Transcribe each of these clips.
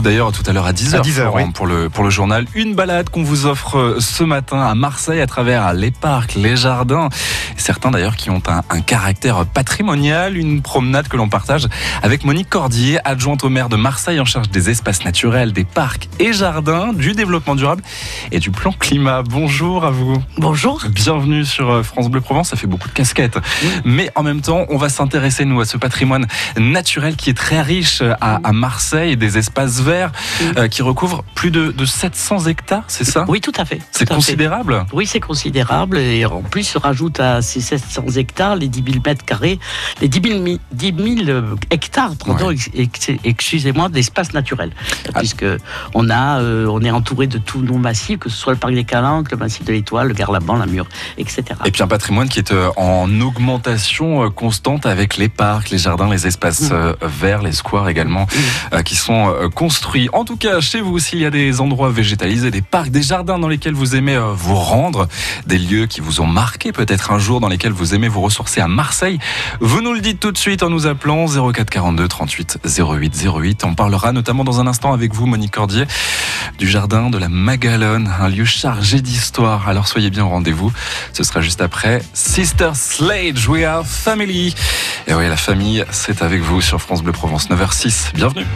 retrouve d'ailleurs tout à l'heure à 10h, À 10h, oui. pour, le, pour le journal. Une balade qu'on vous offre euh, ce matin à Marseille à travers les parcs, les jardins. Certains d'ailleurs qui ont un, un caractère patrimonial. Une promenade que l'on partage avec Monique Cordier, adjointe au maire de Marseille en charge des espaces naturels, des parcs et jardins, du développement durable et du plan climat. Bonjour à vous. Bonjour. Bienvenue sur euh, France Bleu Provence, ça fait beaucoup de casquettes. Mais en même temps, on va s'intéresser, nous, à ce patrimoine naturel qui est très riche à, à Marseille, des espaces verts euh, qui recouvrent plus de, de 700 hectares, c'est ça? Oui, tout à fait. C'est fait. considérable? Oui, c'est considérable. Et en plus, se rajoute à ces 700 hectares les 10 000 mètres carrés, les 10 000, mi- 10 000 euh, hectares, pardon, Ouais. excusez-moi, d'espace naturel. Ah. Puisque on a, euh, on est entouré de tous nos massifs, que ce soit le parc des Calanques, le massif de l'Étoile, le Garlaban, la Mure, etc. Et puis un patrimoine qui est en augmentation constante avec les parcs, les jardins, les espaces Mmh. verts, les squares également, euh, qui sont euh, En tout cas, chez vous, s'il y a des endroits végétalisés, des parcs, des jardins dans lesquels vous aimez euh, vous rendre, des lieux qui vous ont marqué peut-être un jour, dans lesquels vous aimez vous ressourcer à Marseille, vous nous le dites tout de suite en nous appelant 04 42 38 08 08. On parlera notamment dans un instant avec vous, Monique Cordier, du jardin de la Magalone, un lieu chargé d'histoire. Alors soyez bien au rendez-vous. Ce sera juste après Sister Slade, We Are Family. Et oui, la famille, c'est avec vous sur France Bleu Provence 9h06. Bienvenue.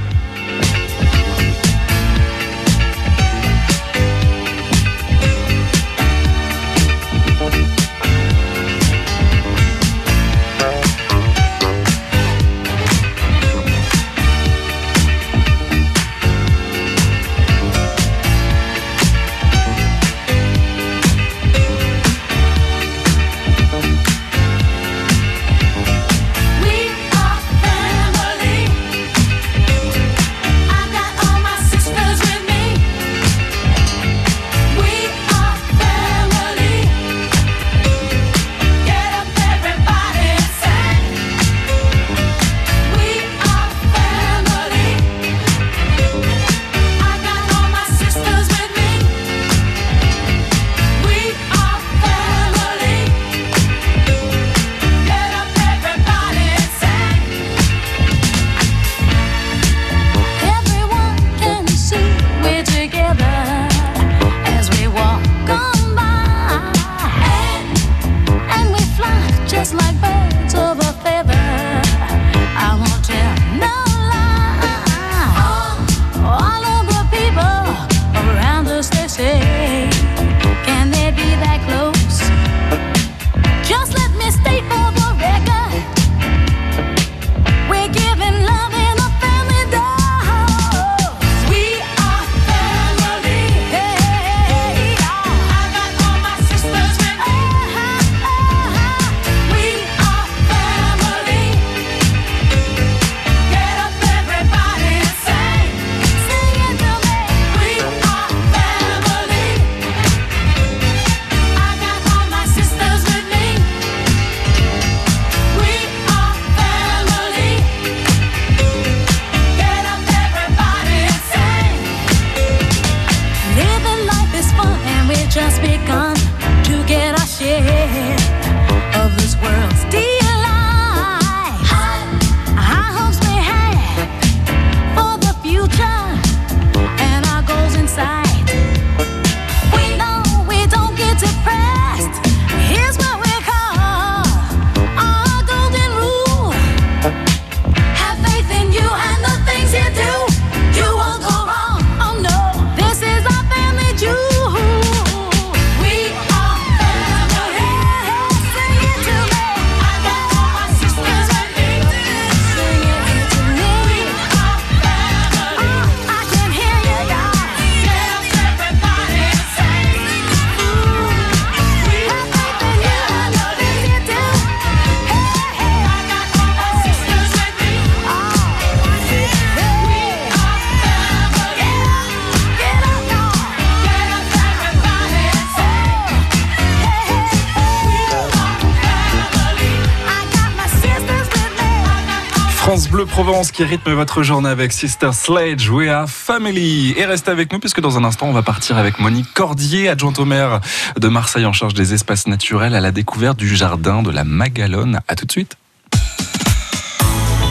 France Bleu Provence qui rythme votre journée avec Sister Sledge, We Are Family. Et restez avec nous puisque dans un instant on va partir avec Monique Cordier, adjointe au maire de Marseille en charge des espaces naturels à la découverte du jardin de la Magalone. À tout de suite.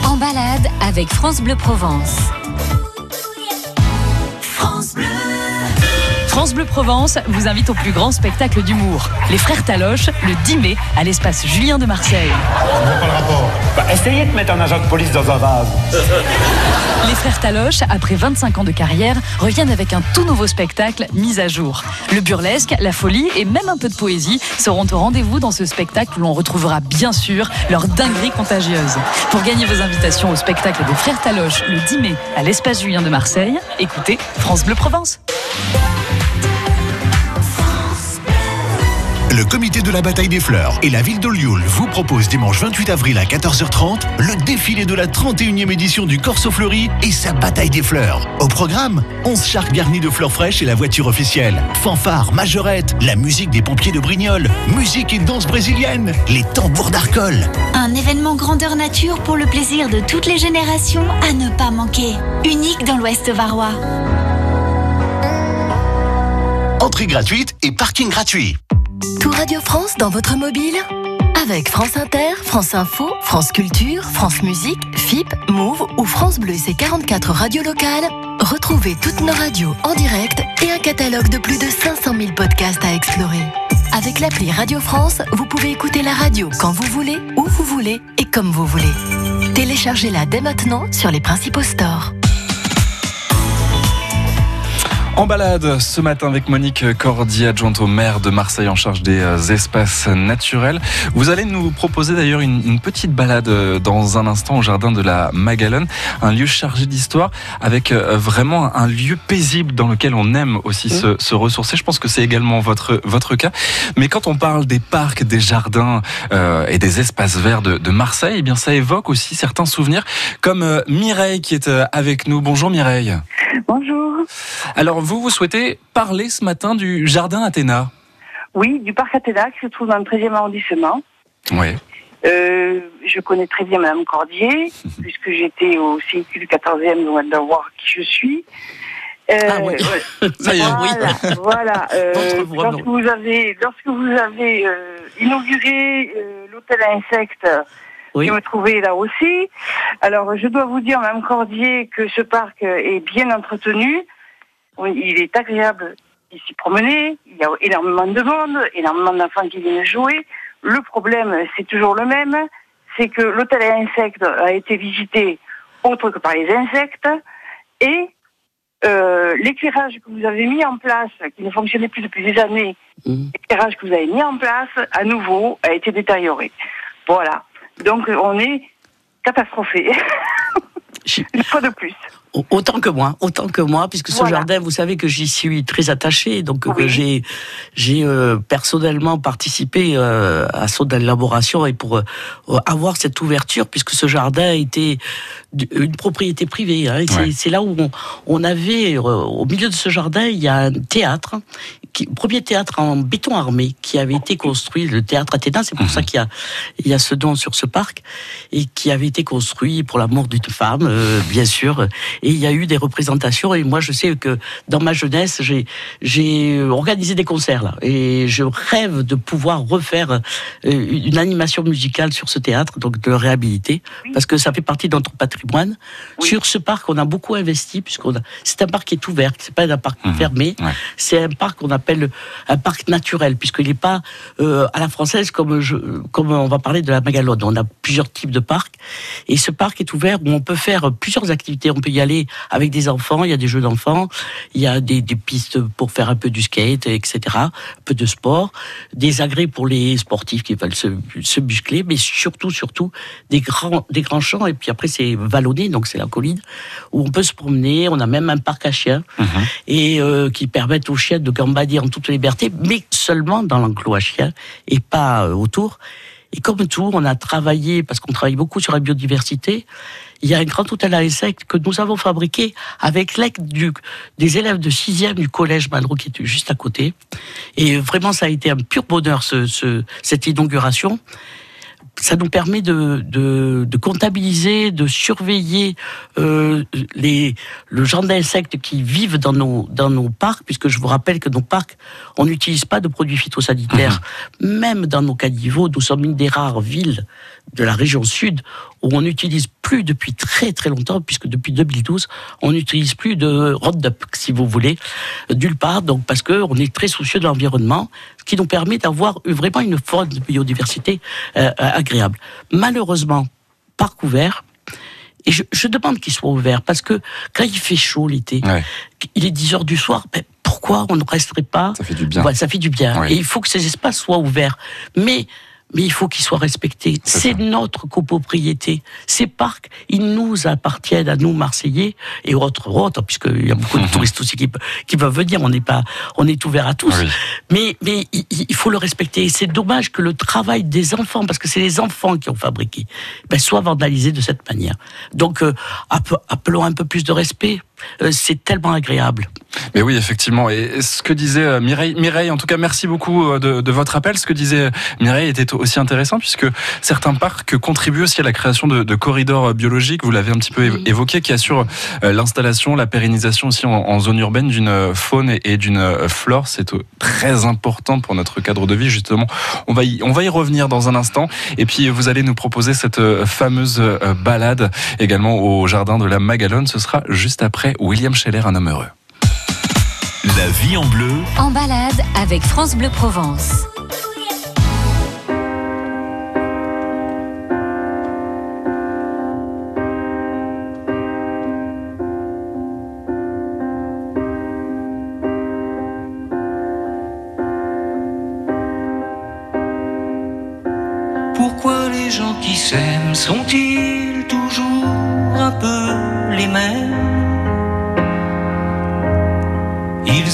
En balade avec France Bleu Provence. France Bleu Provence vous invite au plus grand spectacle d'humour. Les Frères Taloche, le 10 mai, à l'espace Julien de Marseille. Bah, essayez de mettre un agent de police dans un vase. Les Frères Taloche, après 25 ans de carrière, reviennent avec un tout nouveau spectacle mis à jour. Le burlesque, la folie et même un peu de poésie seront au rendez-vous dans ce spectacle où l'on retrouvera bien sûr leur dinguerie contagieuse. Pour gagner vos invitations au spectacle des Frères Taloche le 10 mai à l'espace Julien de Marseille, écoutez France Bleu Provence. Le comité de la bataille des fleurs et la ville de Lioul vous propose dimanche 28 avril à 14h30 le défilé de la 31e édition du Corso Fleuri et sa bataille des fleurs. Au programme, 11 chars garnis de fleurs fraîches et la voiture officielle. Fanfare, majorette, la musique des pompiers de Brignoles, musique et danse brésilienne, les tambours d'Arcole. Un événement grandeur nature pour le plaisir de toutes les générations à ne pas manquer. Unique dans l'Ouest varois. Entrée gratuite et parking gratuit. Tout Radio France dans votre mobile avec France Inter, France Info, France Culture, France Musique, FIP, Move ou France Bleu et ses 44 radios locales. Retrouvez toutes nos radios en direct et un catalogue de plus de 500 000 podcasts à explorer. Avec l'appli Radio France, vous pouvez écouter la radio quand vous voulez, où vous voulez et comme vous voulez. Téléchargez-la dès maintenant sur les principaux stores. En balade ce matin avec Monique Cordier, adjointe au maire de Marseille en charge des euh, espaces naturels. Vous allez nous proposer d'ailleurs une, une petite balade euh, dans un instant au jardin de la Magalone, un lieu chargé d'histoire avec euh, vraiment un lieu paisible dans lequel on aime aussi se, se ressourcer. Je pense que c'est également votre, votre cas. Mais quand on parle des parcs, des jardins euh, et des espaces verts de, de Marseille, eh bien ça évoque aussi certains souvenirs comme Mireille qui est avec nous. Bonjour Mireille. Bonjour. Alors vous, vous souhaitez parler ce matin du jardin Athéna Oui, du parc Athéna qui se trouve dans le 13e arrondissement. Oui. Euh, je connais très bien Madame Cordier, puisque j'étais au CIQ du 14e, donc elle doit voir qui je suis. Euh, Ah oui. ouais. Ça y est, oui. Voilà, voilà. Euh, lorsque non. vous avez, lorsque vous avez euh, inauguré euh, l'hôtel à insectes, Oui. je me trouvais là aussi. Alors, je dois vous dire, Madame Cordier, que ce parc est bien entretenu. Il est agréable d'y s'y promener. Il y a énormément de monde, énormément d'enfants qui viennent jouer. Le problème, c'est toujours le même, c'est que l'hôtel à insectes a été visité autre que par les insectes et euh, l'éclairage que vous avez mis en place, qui ne fonctionnait plus depuis des années, Mhm. l'éclairage que vous avez mis en place, à nouveau, a été détérioré. Voilà. Donc, on est catastrophé. Une fois de plus. Au- Autant que moi, autant que moi, puisque ce Voilà. jardin, vous savez que j'y suis très attachée, donc Oui. que j'ai j'ai euh, personnellement participé euh, à son élaboration et pour euh, avoir cette ouverture, puisque ce jardin était une propriété privée. hein, c'est Ouais. c'est là où on, on avait, euh, au milieu de ce jardin, il y a un théâtre, qui, premier théâtre en béton armé qui avait été construit, le théâtre Athéna, c'est pour ça qu'il y a il y a ce don sur ce parc et qui avait été construit pour l'amour d'une femme, euh, bien sûr. Et il y a eu des représentations. Et moi, je sais que dans ma jeunesse, j'ai j'ai organisé des concerts là, et je rêve de pouvoir refaire euh, une animation musicale sur ce théâtre, donc de le réhabiliter, parce que ça fait partie de notre patrimoine. Oui. Sur ce parc, on a beaucoup investi puisqu'on a. C'est un parc qui est ouvert, c'est pas un parc Mhm. fermé. Ouais. C'est un parc qu'on appelle un parc naturel, puisqu'il n'est pas euh, à la française comme, je, comme on va parler de la Magalone. On a plusieurs types de parcs. Et ce parc est ouvert où on peut faire plusieurs activités. On peut y aller avec des enfants, il y a des jeux d'enfants, il y a des, des pistes pour faire un peu du skate, etc. Un peu de sport, des agrès pour les sportifs qui veulent se, se muscler, mais surtout, surtout, des grands, des grands champs. Et puis après, c'est vallonné, donc c'est la colline, où on peut se promener. On a même un parc à chiens Mhm. et euh, qui permettent aux chiens de gambader en toute liberté, mais seulement dans l'enclos à chiens et pas euh, autour. Et comme tout, on a travaillé, parce qu'on travaille beaucoup sur la biodiversité, il y a un grand hôtel à insectes que nous avons fabriqué avec l'aide des élèves de 6e du collège Malraux qui était juste à côté. Et vraiment, ça a été un pur bonheur, ce, ce- cette inauguration. Ça nous permet de, de, de comptabiliser, de surveiller euh, les, le genre d'insectes qui vivent dans nos, dans nos parcs, puisque je vous rappelle que nos parcs, on n'utilise pas de produits phytosanitaires. Même dans nos caniveaux, nous sommes une des rares villes de la région sud où on n'utilise plus depuis très très longtemps, puisque depuis 2012, on n'utilise plus de Roundup, si vous voulez, d'une part, donc parce que on est très soucieux de l'environnement, ce qui nous permet d'avoir vraiment une forme de biodiversité euh, agréable. Malheureusement, par couvert, et je, je demande qu'il soit ouvert, parce que quand il fait chaud l'été, Ouais. il est 10 heures du soir, ben, pourquoi on ne resterait pas Ça fait du bien. Ça fait du bien. Et il faut que ces espaces soient ouverts. Mais, mais il faut qu'ils soient respectés. C'est notre copropriété. Ces parcs, ils nous appartiennent à nous, Marseillais, et autres, autres, puisqu'il y a beaucoup de touristes aussi qui, qui peuvent venir. On n'est pas, on est ouvert à tous. Oui. Mais, mais il, il faut le respecter. Et C'est dommage que le travail des enfants, parce que c'est les enfants qui ont fabriqué, ben, soit vandalisé de cette manière. Donc, euh, appe- appelons un peu plus de respect. Euh, c'est tellement agréable. Mais oui, effectivement. Et ce que disait euh, Mireille, Mireille, en tout cas, merci beaucoup euh, de, de votre appel. Ce que disait Mireille était aussi intéressant puisque certains parcs contribuent aussi à la création de, de corridors biologiques. Vous l'avez un petit peu évo- évoqué, qui assurent l'installation, la pérennisation aussi en, en zone urbaine d'une faune et, et d'une flore. C'est très important pour notre cadre de vie, justement. On va y, on va y revenir dans un instant. Et puis, vous allez nous proposer cette fameuse balade également au jardin de la Magalone. Ce sera juste après William Scheller, un homme heureux. La vie en bleu, En balade avec France Bleu Provence. Pourquoi les gens qui s'aiment sont-ils toujours un peu les mêmes?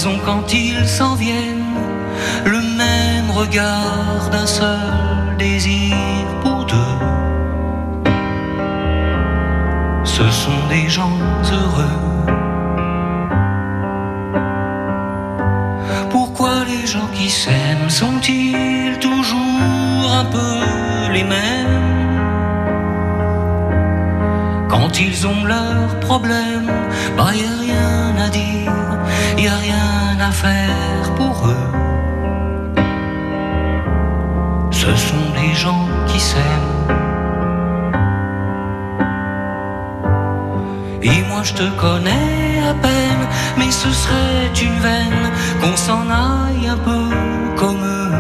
Quand ils s'en viennent le même regard d'un seul désir pour deux. Ce sont des gens heureux. Pourquoi les gens qui s'aiment sont-ils toujours un peu les mêmes? Quand ils ont leurs problèmes, bah y a rien à dire, y a rien à faire pour eux. Ce sont des gens qui s'aiment. Et moi je te connais à peine, mais ce serait une veine qu'on s'en aille un peu comme eux.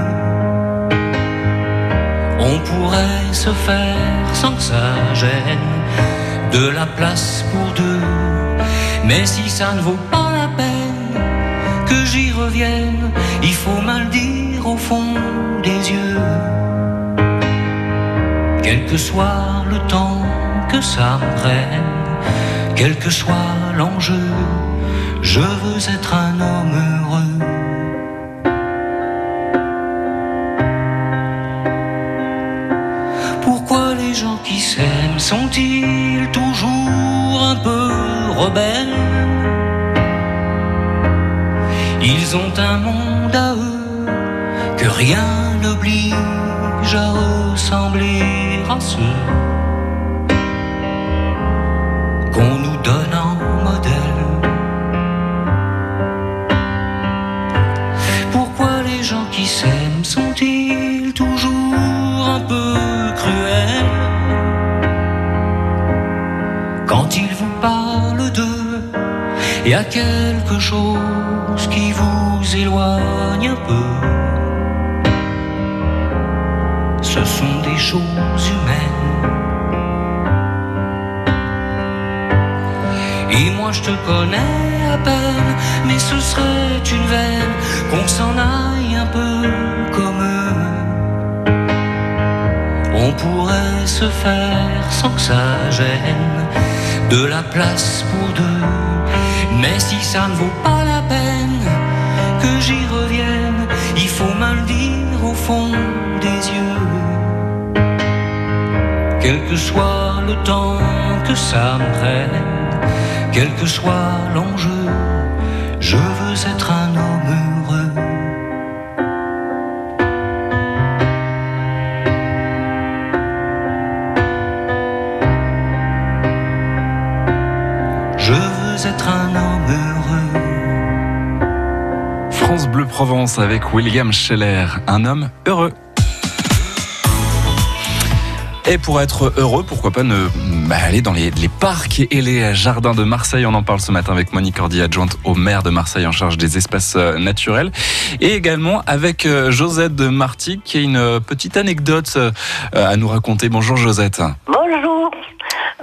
On pourrait se faire sans que ça gêne de la place pour deux. Mais si ça ne vaut pas la peine que j'y revienne, il faut mal dire au fond des yeux. Quel que soit le temps que ça me prenne, quel que soit l'enjeu, je veux être un homme heureux. Pourquoi les gens qui s'aiment sont-ils toujours un peu rebelles? Ils ont un monde à eux que rien n'oblige à ressembler à ceux qu'on nous donne en modèle. Pourquoi les gens qui s'aiment sont-ils toujours un peu cruels? Quand ils vous parlent d'eux, y a quelque chose éloigne un peu. Ce sont des choses humaines. Et moi je te connais à peine, mais ce serait une veine qu'on s'en aille un peu comme eux. On pourrait se faire sans que ça gêne de la place pour deux. Mais si ça ne vaut pas Quel que soit le temps que ça me prenne, quel que soit l'enjeu, je veux être un homme heureux. Je veux être un homme heureux. France Bleu Provence avec William Scheller, un homme heureux. Et pour être heureux, pourquoi pas ne bah, aller dans les, les parcs et les jardins de Marseille. On en parle ce matin avec Monique Cordy, adjointe au maire de Marseille en charge des espaces euh, naturels. Et également avec euh, Josette de Marty qui a une petite anecdote euh, à nous raconter. Bonjour Josette. Bonjour.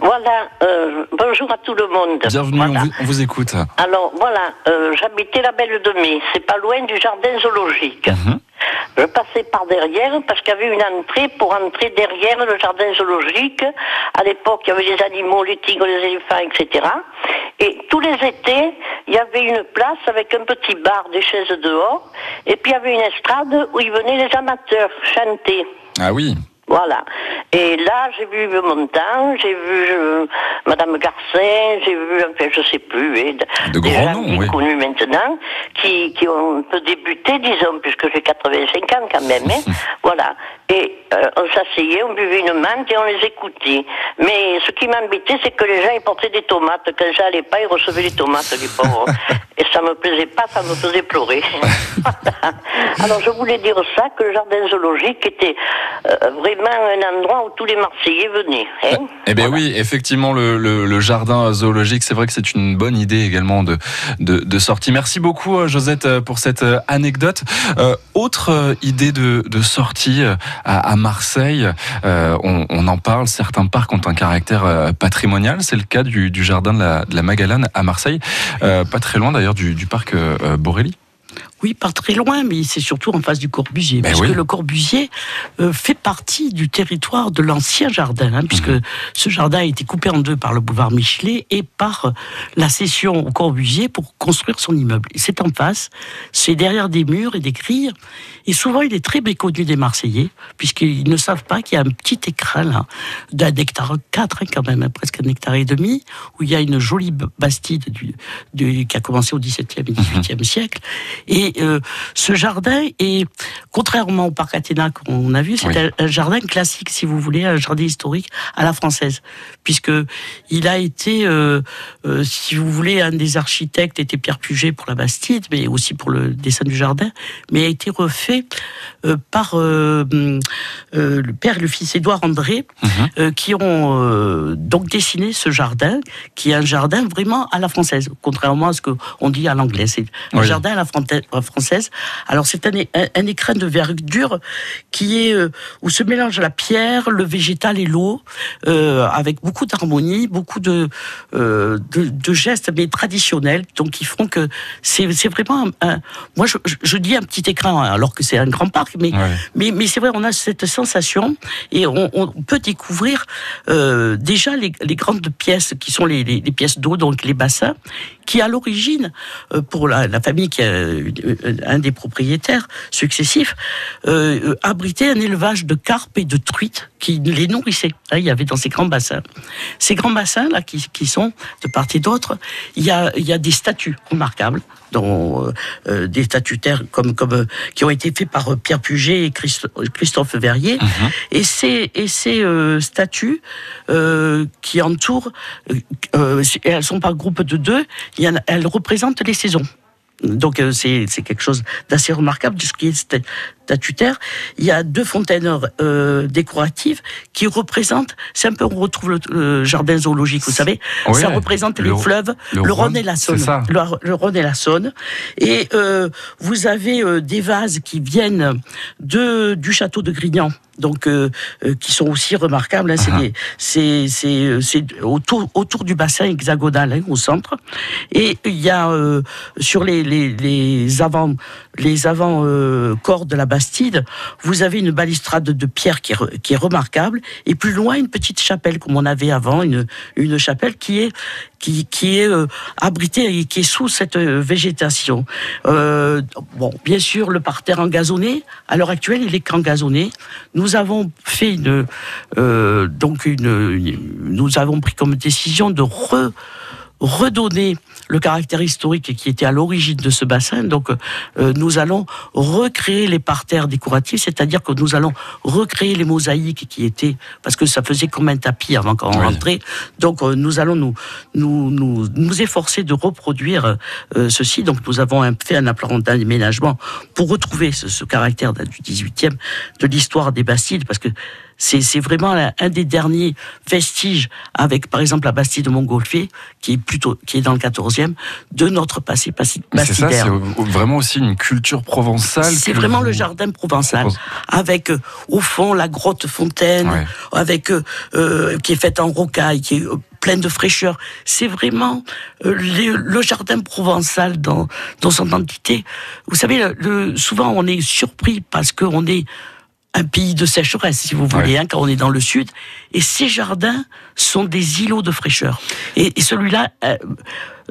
Voilà, euh, bonjour à tout le monde. Bienvenue, Voilà. on, vous, on vous écoute. Alors voilà, euh, j'habitais la Belle de Mai, c'est pas loin du jardin zoologique. Je passais par derrière parce qu'il y avait une entrée pour entrer derrière le jardin zoologique. À l'époque, il y avait des animaux, les tigres, les éléphants, etc. Et tous les étés, il y avait une place avec un petit bar, des chaises dehors. Et puis il y avait une estrade où ils venaient les amateurs chanter. Ah oui. Voilà. Et là, j'ai vu Montant, j'ai vu euh, Madame Garcin, j'ai vu, enfin, je sais plus, et De des grands gens noms, qui oui. connus maintenant, qui, qui ont un peu débuté, disons, puisque j'ai 85 ans quand même. hein. voilà. Et euh, on s'asseyait, on buvait une menthe et on les écoutait. Mais ce qui m'embêtait, c'est que les gens, ils portaient des tomates. Quand j'allais pas, ils recevaient des tomates, les pauvres. et ça me plaisait pas, ça me faisait pleurer. Alors, je voulais dire ça, que le jardin zoologique était euh, vraiment un endroit où tous les Marseillais venaient. hein. Eh bien oui, effectivement, le, le- le jardin zoologique, c'est vrai que c'est une bonne idée également de, de, de sortie. Merci beaucoup, euh, Josette, euh, pour cette anecdote. Euh, autre idée de, de sortie à, à Marseille, euh, on, on en parle, certains parcs ont un caractère patrimonial. C'est le cas du, du jardin de la, de la Magalane à Marseille, pas très loin d'ailleurs du, parc euh, euh, Borély. Oui, pas très loin, mais c'est surtout en face du Corbusier. Ben parce oui. que le Corbusier euh, fait partie du territoire de l'ancien jardin, hein, puisque Mhm. ce jardin a été coupé en deux par le boulevard Michelet et par euh, la cession au Corbusier pour construire son immeuble. C'est en face, c'est derrière des murs et des grilles. Et souvent, il est très méconnu des Marseillais, puisqu'ils ne savent pas qu'il y a un petit écran là, d'un hectare 4 quand même, hein, presque un hectare et demi, où il y a une jolie bastide du, du- qui a commencé au XVIIe et XVIIIe siècle. Et euh, ce jardin est, contrairement au parc Athéna qu'on a vu, c'est Oui. un, jardin classique, si vous voulez, un jardin historique à la française, puisque il a été, euh, euh, si vous voulez, un des architectes était Pierre Puget pour la Bastide, mais aussi pour le dessin du jardin, mais a été refait par euh, euh, le père et le fils Édouard André, euh, qui ont euh, donc dessiné ce jardin, qui est un jardin vraiment à la française, contrairement à ce qu'on dit à l'anglais. C'est un Oui. jardin à la française. Alors c'est un, un, un écrin de verdure qui est euh, où se mélange la pierre, le végétal et l'eau, euh, avec beaucoup d'harmonie, beaucoup de, euh, de, de gestes mais traditionnels, donc qui font que c'est vraiment un, moi je, je- dis un petit écran hein, alors que c'est un grand parc, mais Ouais. mais, mais c'est vrai, on a cette sensation et on, on peut découvrir euh, déjà les, les grandes pièces qui sont les, les- les pièces d'eau, donc les bassins, qui à l'origine, euh, pour la, la famille qui a euh, un des propriétaires successifs, euh, abritait un élevage de carpes et de truites qui les nourrissaient. Hein, il y avait dans ces grands bassins. Ces grands bassins là qui, qui sont de part et d'autre, il y a, il y a des statues remarquables dont euh, des statutaires comme comme qui ont été faits par euh, Pierre Puget et Christ- Christophe Verrier. Et ces et ces euh, statues euh, qui entourent euh, elles sont par groupe de deux. Elles représentent les saisons donc euh, c'est c'est quelque chose d'assez remarquable de ce qui est sta- statutaire. Il y a deux fontaines euh, décoratives qui représentent, c'est un peu on retrouve le, le jardin zoologique, vous savez, Oui, ça représente le- les fleuves, le le, Rhône, Rhône et la c'est Saône. le Rhône et la Saône. Et euh, vous avez euh, des vases qui viennent de du château de Grignan. Donc, euh, euh, qui sont aussi remarquables. hein. C'est Ah. c'est c'est euh, c'est autour autour du bassin hexagonal hein, au centre. Et il y a euh, sur les les, les avant les avant euh, de la Bastide, vous avez une balustrade de pierre qui est, qui est remarquable. Et plus loin, une petite chapelle comme on avait avant, une une chapelle qui est qui, qui est euh, abritée et qui est sous cette euh, végétation. Euh, bon, bien sûr, le parterre engazonné, à l'heure actuelle, il est qu'engazonné. Nous avons fait une, euh, donc une- nous avons pris comme décision de re, redonner le caractère historique qui était à l'origine de ce bassin. Donc, euh, nous allons recréer les parterres décoratifs, c'est-à-dire que nous allons recréer les mosaïques qui étaient, parce que ça faisait comme un tapis avant qu'on Oui. rentrait. Donc, euh, nous allons nous, nous, nous, nous efforcer de reproduire euh, ceci. Donc, nous avons un- fait un plan d'aménagement pour retrouver ce, ce caractère du 18e, de l'histoire des Bastides, parce que C'est c'est vraiment un, des derniers vestiges avec, par exemple, la Bastille de Montgolfier, qui est plutôt qui est dans le 14e, de notre passé Mais C'est ça, bastidaire. c'est vraiment aussi une culture provençale. C'est vraiment vous- le jardin provençal, avec euh, au fond la grotte fontaine, Ouais. avec euh, euh, qui est faite en rocaille, qui est euh, pleine de fraîcheur. C'est vraiment euh, le, le jardin provençal dans, dans son entité. Vous savez, le- souvent on est surpris parce qu'on est un pays de sécheresse, si vous voulez, Ouais. hein, quand on est dans le sud. Et ces jardins sont des îlots de fraîcheur. Et, et celui-là euh, euh,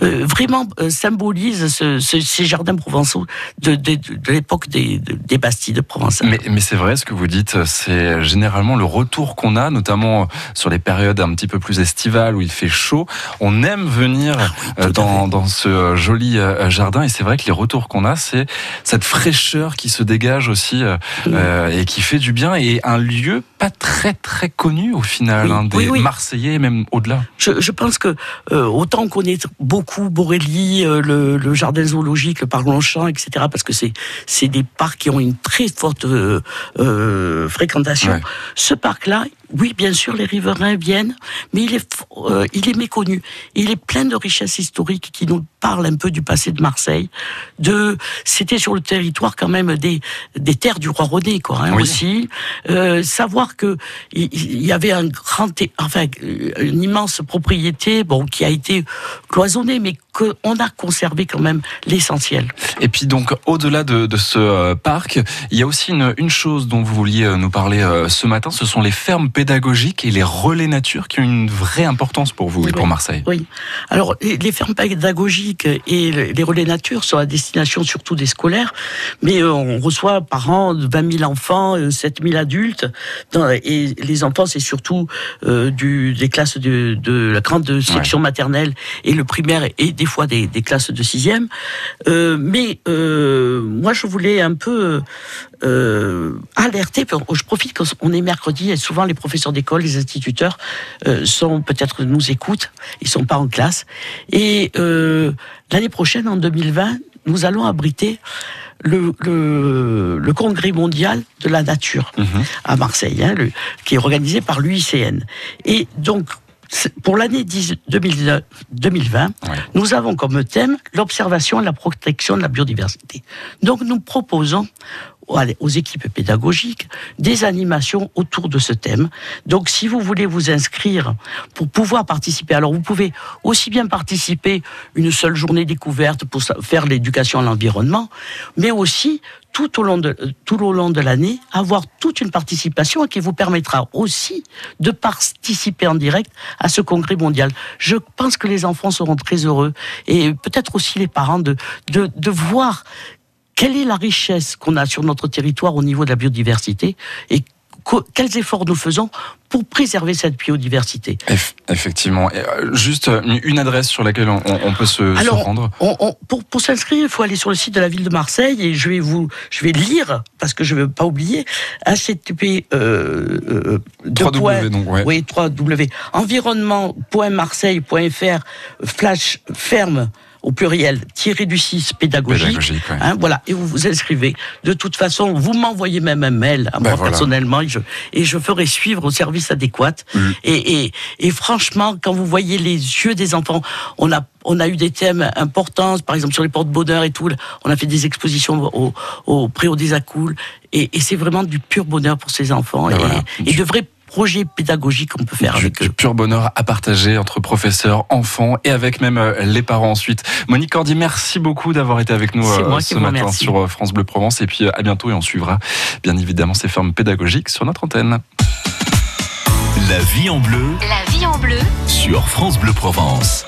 vraiment euh, symbolise ce- ce- ces jardins provençaux de, de, de l'époque des, de- des Bastilles de Provence. Mais, mais c'est vrai ce que vous dites, c'est généralement le retour qu'on a, notamment sur les périodes un petit peu plus estivales où il fait chaud. On aime venir euh, dans, dans ce euh, joli euh, jardin et c'est vrai que les retours qu'on a, c'est cette fraîcheur qui se dégage aussi euh, euh, et qui fait du bien et un lieu pas très très connu au final Oui, hein, des. Marseillais même au-delà. Je, je pense que euh, autant on connaît beaucoup Borély, euh, le, le jardin zoologique, le parc Longchamp, etc., parce que c'est c'est des parcs qui ont une très forte euh, euh, fréquentation. Ouais. Ce parc-là, oui, bien sûr, les riverains viennent, mais il est euh, il est méconnu. Il est plein de richesses historiques qui nous parlent un peu du passé de Marseille. De c'était sur le territoire quand même des des terres du roi René, quoi, hein, Oui. aussi. Euh, savoir que il y avait un grand, enfin, une immense propriété, bon, qui a été cloisonnée, mais qu'on a conservé quand même l'essentiel. Et puis donc au-delà de, de ce euh, parc, il y a aussi une, une chose dont vous vouliez euh, nous parler euh, ce matin, ce sont les fermes pédagogiques et les relais nature qui ont une vraie importance pour vous et pour. Marseille. Oui. Alors, les, fermes pédagogiques et le- les relais nature sont à destination surtout des scolaires, mais on reçoit par an 20 000 enfants, euh, 7 000 adultes, et les enfants, c'est surtout du, des classes de, de la grande section maternelle et le primaire, et des fois des, des classes de sixième. Euh, mais euh, moi, je voulais un peu euh, alerter. Je profite qu'on est mercredi et souvent les professeurs d'école, les instituteurs sont peut-être nous écoutent. Ils sont pas en classe. Et l'année prochaine, en 2020, nous allons abriter le, le, le congrès mondial de la nature à Marseille, hein, le- qui est organisé par l'UICN. Et donc, pour l'année 10 2019 2020, nous avons comme thème l'observation et la protection de la biodiversité. Donc, nous proposons aux- équipes pédagogiques des animations autour de ce thème. Donc, si vous voulez vous inscrire pour pouvoir participer, alors vous pouvez aussi bien participer une seule journée découverte pour faire l'éducation à l'environnement, mais aussi tout au long de tout au long de l'année avoir toute une participation qui vous permettra aussi de participer en direct à ce congrès mondial. Je pense que les enfants seront très heureux et peut-être aussi les parents de de, de voir quelle est la richesse qu'on a sur notre territoire au niveau de la biodiversité et quels efforts nous faisons pour préserver cette biodiversité? Eff- Effectivement. Et, euh, juste euh, une adresse sur laquelle on, on peut se, rendre. on- on- pour, pour s'inscrire, il faut aller sur le site de la ville de Marseille et je vais vous, je vais lire parce que je ne veux pas oublier. HTTP euh, euh, deux 3W, points- donc, ouais. Oui, 3W. Environnement.marseille.fr flash ferme au pluriel tiré du 6 pédagogique. Pédagogique, ouais. Hein, voilà, et vous vous inscrivez. De toute façon, vous m'envoyez même un mail à Ben moi voilà. personnellement et je, et je ferai suivre au service adéquat. Mm. Et, et, et franchement, quand vous voyez les yeux des enfants, on a, on a eu des thèmes importants, par exemple sur les porte-bonheur et tout. On a fait des expositions au, au Préau des Accoules. Et, et c'est vraiment du pur bonheur pour ces enfants. Ben et, voilà. et de projets pédagogiques qu'on peut faire du, avec du eux. pur bonheur à partager entre professeurs, enfants et avec même euh, les parents ensuite. Monique Cordy, merci beaucoup d'avoir été avec nous euh, ce matin remercie. sur euh, France Bleu Provence et puis à bientôt et on suivra bien évidemment ces fermes pédagogiques sur notre antenne. La vie en bleu La vie en bleu sur France Bleu Provence.